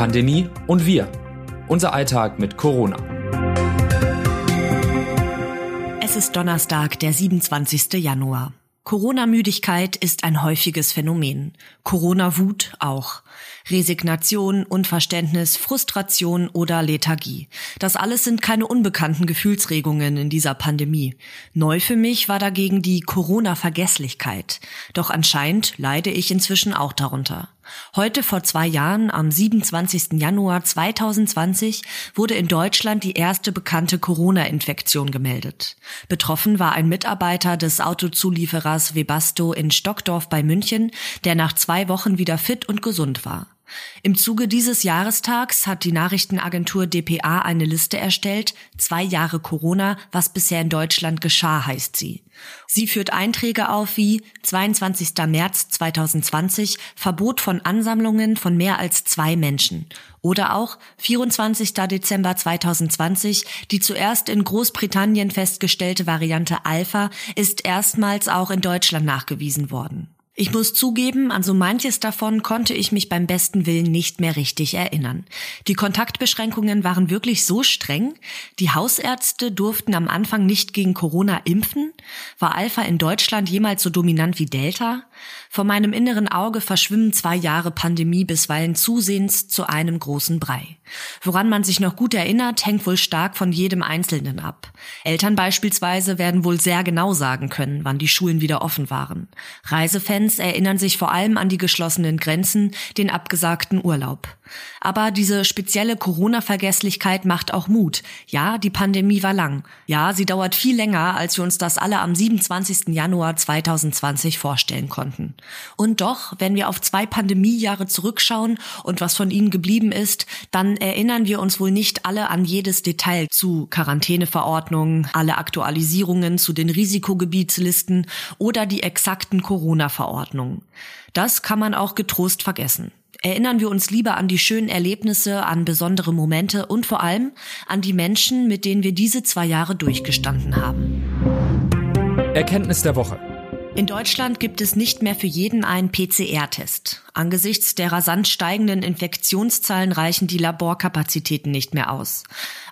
Pandemie und wir. Unser Alltag mit Corona. Es ist Donnerstag, der 27. Januar. Corona-Müdigkeit ist ein häufiges Phänomen. Corona-Wut auch. Resignation, Unverständnis, Frustration oder Lethargie. Das alles sind keine unbekannten Gefühlsregungen in dieser Pandemie. Neu für mich war dagegen die Corona-Vergesslichkeit. Doch anscheinend leide ich inzwischen auch darunter. Heute vor zwei Jahren, am 27. Januar 2020, wurde in Deutschland die erste bekannte Corona-Infektion gemeldet. Betroffen war ein Mitarbeiter des Autozulieferers Webasto in Stockdorf bei München, der nach zwei Wochen wieder fit und gesund war. Im Zuge dieses Jahrestags hat die Nachrichtenagentur dpa eine Liste erstellt, zwei Jahre Corona, was bisher in Deutschland geschah, heißt sie. Sie führt Einträge auf wie 22. März 2020 Verbot von Ansammlungen von mehr als zwei Menschen oder auch 24. Dezember 2020 die zuerst in Großbritannien festgestellte Variante Alpha ist erstmals auch in Deutschland nachgewiesen worden. Ich muss zugeben, an so manches davon konnte ich mich beim besten Willen nicht mehr richtig erinnern. Die Kontaktbeschränkungen waren wirklich so streng. Die Hausärzte durften am Anfang nicht gegen Corona impfen. War Alpha in Deutschland jemals so dominant wie Delta? Vor meinem inneren Auge verschwimmen zwei Jahre Pandemie bisweilen zusehends zu einem großen Brei. Woran man sich noch gut erinnert, hängt wohl stark von jedem Einzelnen ab. Eltern beispielsweise werden wohl sehr genau sagen können, wann die Schulen wieder offen waren. Reisefans erinnern sich vor allem an die geschlossenen Grenzen, den abgesagten Urlaub. Aber diese spezielle Corona-Vergesslichkeit macht auch Mut. Ja, die Pandemie war lang. Ja, sie dauert viel länger, als wir uns das alle am 27. Januar 2020 vorstellen konnten. Und doch, wenn wir auf zwei Pandemiejahre zurückschauen und was von ihnen geblieben ist, dann erinnern wir uns wohl nicht alle an jedes Detail zu Quarantäneverordnungen, alle Aktualisierungen zu den Risikogebietslisten oder die exakten Corona-Verordnungen. Das kann man auch getrost vergessen. Erinnern wir uns lieber an die schönen Erlebnisse, an besondere Momente und vor allem an die Menschen, mit denen wir diese zwei Jahre durchgestanden haben. Erkenntnis der Woche. In Deutschland gibt es nicht mehr für jeden einen PCR-Test. Angesichts der rasant steigenden Infektionszahlen reichen die Laborkapazitäten nicht mehr aus.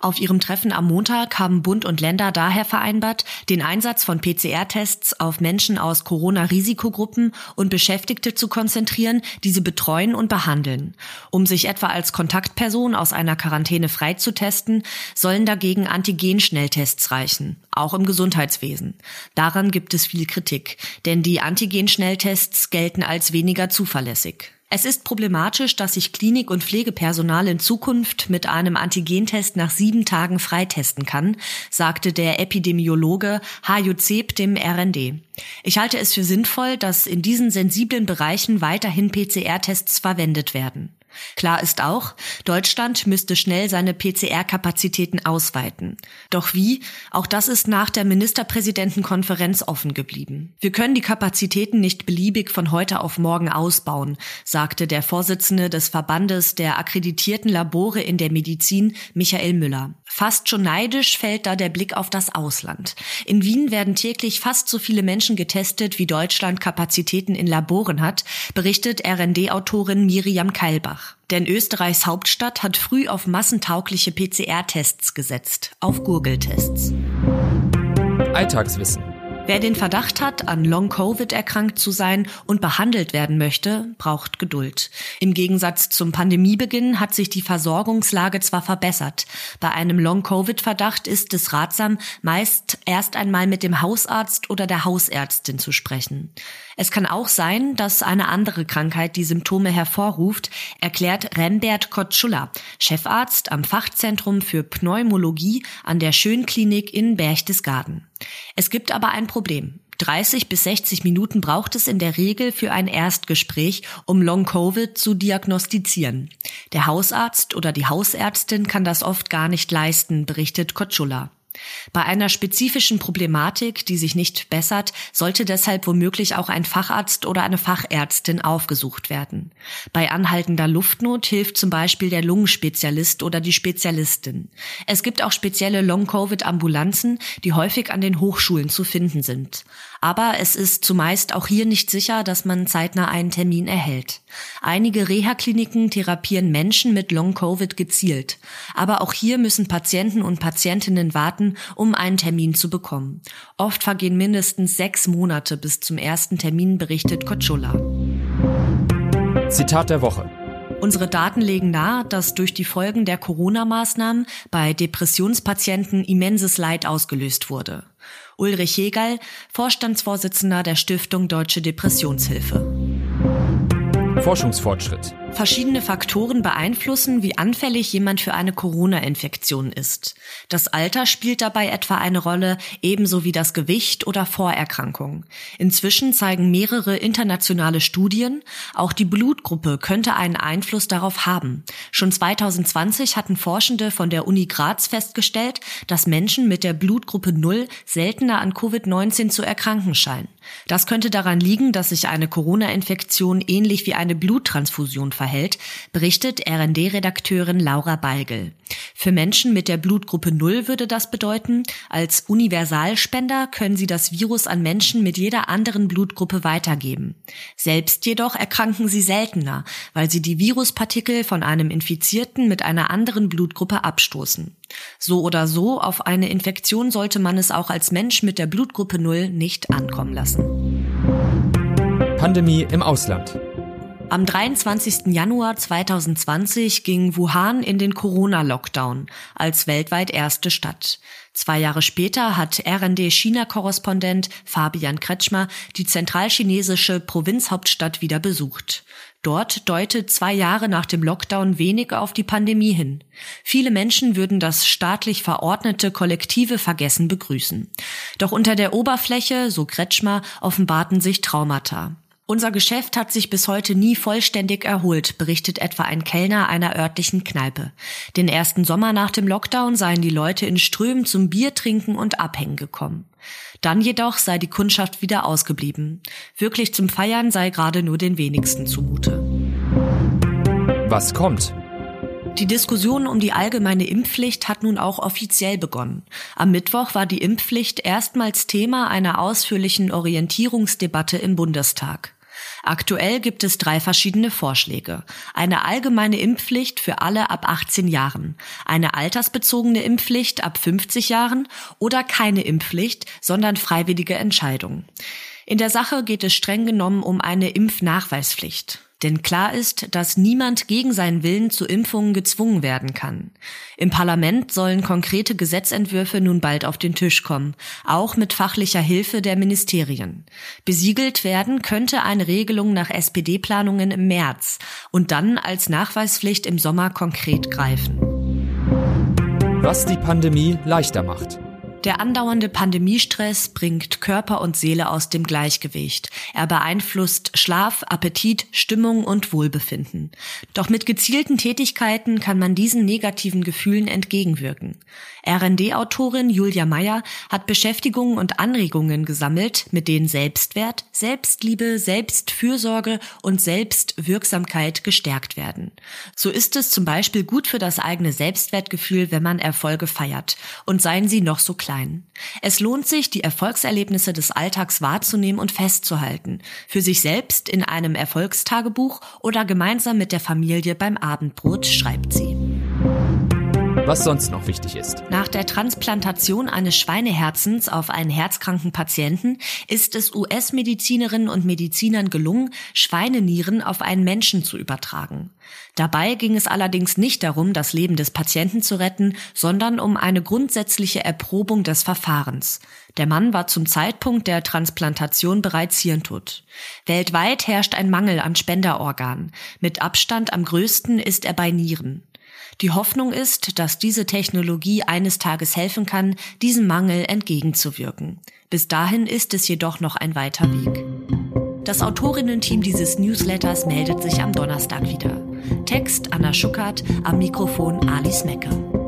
Auf ihrem Treffen am Montag haben Bund und Länder daher vereinbart, den Einsatz von PCR-Tests auf Menschen aus Corona-Risikogruppen und Beschäftigte zu konzentrieren, die sie betreuen und behandeln. Um sich etwa als Kontaktperson aus einer Quarantäne freizutesten, sollen dagegen Antigen-Schnelltests reichen, auch im Gesundheitswesen. Daran gibt es viel Kritik, denn die Antigen-Schnelltests gelten als weniger zuverlässig. Es ist problematisch, dass sich Klinik- und Pflegepersonal in Zukunft mit einem Antigentest nach sieben Tagen freitesten kann, sagte der Epidemiologe Hajo Zeb dem RND. Ich halte es für sinnvoll, dass in diesen sensiblen Bereichen weiterhin PCR-Tests verwendet werden. Klar ist auch, Deutschland müsste schnell seine PCR-Kapazitäten ausweiten. Doch wie? Auch das ist nach der Ministerpräsidentenkonferenz offen geblieben. Wir können die Kapazitäten nicht beliebig von heute auf morgen ausbauen, sagte der Vorsitzende des Verbandes der akkreditierten Labore in der Medizin, Michael Müller. Fast schon neidisch fällt da der Blick auf das Ausland. In Wien werden täglich fast so viele Menschen getestet, wie Deutschland Kapazitäten in Laboren hat, berichtet RND-Autorin Miriam Keilbach. Denn Österreichs Hauptstadt hat früh auf massentaugliche PCR-Tests gesetzt, auf Gurgeltests. Alltagswissen. Wer den Verdacht hat, an Long-Covid erkrankt zu sein und behandelt werden möchte, braucht Geduld. Im Gegensatz zum Pandemiebeginn hat sich die Versorgungslage zwar verbessert. Bei einem Long-Covid-Verdacht ist es ratsam, meist erst einmal mit dem Hausarzt oder der Hausärztin zu sprechen. Es kann auch sein, dass eine andere Krankheit die Symptome hervorruft, erklärt Rembert Kotschula, Chefarzt am Fachzentrum für Pneumologie an der Schönklinik in Berchtesgaden. Es gibt aber ein Problem. 30 bis 60 Minuten braucht es in der Regel für ein Erstgespräch, um Long-Covid zu diagnostizieren. Der Hausarzt oder die Hausärztin kann das oft gar nicht leisten, berichtet Kotschula. Bei einer spezifischen Problematik, die sich nicht bessert, sollte deshalb womöglich auch ein Facharzt oder eine Fachärztin aufgesucht werden. Bei anhaltender Luftnot hilft zum Beispiel der Lungenspezialist oder die Spezialistin. Es gibt auch spezielle Long-Covid-Ambulanzen, die häufig an den Hochschulen zu finden sind. Aber es ist zumeist auch hier nicht sicher, dass man zeitnah einen Termin erhält. Einige Reha-Kliniken therapieren Menschen mit Long-Covid gezielt. Aber auch hier müssen Patienten und Patientinnen warten, um einen Termin zu bekommen. Oft vergehen mindestens sechs Monate bis zum ersten Termin, berichtet Kotschula. Zitat der Woche. Unsere Daten legen nahe, dass durch die Folgen der Corona-Maßnahmen bei Depressionspatienten immenses Leid ausgelöst wurde. Ulrich Hegel, Vorstandsvorsitzender der Stiftung Deutsche Depressionshilfe. Forschungsfortschritt. Verschiedene Faktoren beeinflussen, wie anfällig jemand für eine Corona-Infektion ist. Das Alter spielt dabei etwa eine Rolle, ebenso wie das Gewicht oder Vorerkrankung. Inzwischen zeigen mehrere internationale Studien, auch die Blutgruppe könnte einen Einfluss darauf haben. Schon 2020 hatten Forschende von der Uni Graz festgestellt, dass Menschen mit der Blutgruppe 0 seltener an Covid-19 zu erkranken scheinen. Das könnte daran liegen, dass sich eine Corona-Infektion ähnlich wie eine Bluttransfusion verhält, berichtet RND-Redakteurin Laura Beigel. Für Menschen mit der Blutgruppe 0 würde das bedeuten, als Universalspender können sie das Virus an Menschen mit jeder anderen Blutgruppe weitergeben. Selbst jedoch erkranken sie seltener, weil sie die Viruspartikel von einem Infizierten mit einer anderen Blutgruppe abstoßen. So oder so, auf eine Infektion sollte man es auch als Mensch mit der Blutgruppe 0 nicht ankommen lassen. Pandemie im Ausland. Am 23. Januar 2020 ging Wuhan in den Corona-Lockdown als weltweit erste Stadt. Zwei Jahre später hat RND-China-Korrespondent Fabian Kretschmer die zentralchinesische Provinzhauptstadt wieder besucht. Dort deutet zwei Jahre nach dem Lockdown wenig auf die Pandemie hin. Viele Menschen würden das staatlich verordnete kollektive Vergessen begrüßen. Doch unter der Oberfläche, so Kretschmer, offenbarten sich Traumata. Unser Geschäft hat sich bis heute nie vollständig erholt, berichtet etwa ein Kellner einer örtlichen Kneipe. Den ersten Sommer nach dem Lockdown seien die Leute in Strömen zum Bier trinken und abhängen gekommen. Dann jedoch sei die Kundschaft wieder ausgeblieben. Wirklich zum Feiern sei gerade nur den wenigsten zumute. Was kommt? Die Diskussion um die allgemeine Impfpflicht hat nun auch offiziell begonnen. Am Mittwoch war die Impfpflicht erstmals Thema einer ausführlichen Orientierungsdebatte im Bundestag. Aktuell gibt es drei verschiedene Vorschläge. Eine allgemeine Impfpflicht für alle ab 18 Jahren, eine altersbezogene Impfpflicht ab 50 Jahren oder keine Impfpflicht, sondern freiwillige Entscheidung. In der Sache geht es streng genommen um eine Impfnachweispflicht. Denn klar ist, dass niemand gegen seinen Willen zu Impfungen gezwungen werden kann. Im Parlament sollen konkrete Gesetzentwürfe nun bald auf den Tisch kommen, auch mit fachlicher Hilfe der Ministerien. Besiegelt werden könnte eine Regelung nach SPD-Planungen im März und dann als Nachweispflicht im Sommer konkret greifen. Was die Pandemie leichter macht. Der andauernde Pandemiestress bringt Körper und Seele aus dem Gleichgewicht. Er beeinflusst Schlaf, Appetit, Stimmung und Wohlbefinden. Doch mit gezielten Tätigkeiten kann man diesen negativen Gefühlen entgegenwirken. RD-Autorin Julia Meyer hat Beschäftigungen und Anregungen gesammelt, mit denen Selbstwert, Selbstliebe, Selbstfürsorge und Selbstwirksamkeit gestärkt werden. So ist es zum Beispiel gut für das eigene Selbstwertgefühl, wenn man Erfolge feiert. Und seien sie noch so klein klein. Es lohnt sich, die Erfolgserlebnisse des Alltags wahrzunehmen und festzuhalten. Für sich selbst in einem Erfolgstagebuch oder gemeinsam mit der Familie beim Abendbrot, schreibt sie was sonst noch wichtig ist. Nach der Transplantation eines Schweineherzens auf einen herzkranken Patienten ist es US-Medizinerinnen und Medizinern gelungen, Schweinenieren auf einen Menschen zu übertragen. Dabei ging es allerdings nicht darum, das Leben des Patienten zu retten, sondern um eine grundsätzliche Erprobung des Verfahrens. Der Mann war zum Zeitpunkt der Transplantation bereits hirntot. Weltweit herrscht ein Mangel an Spenderorganen. Mit Abstand am größten ist er bei Nieren. Die Hoffnung ist, dass diese Technologie eines Tages helfen kann, diesem Mangel entgegenzuwirken. Bis dahin ist es jedoch noch ein weiter Weg. Das Autorinnen-Team dieses Newsletters meldet sich am Donnerstag wieder. Text Anna Schuckert, am Mikrofon Alice Mecker.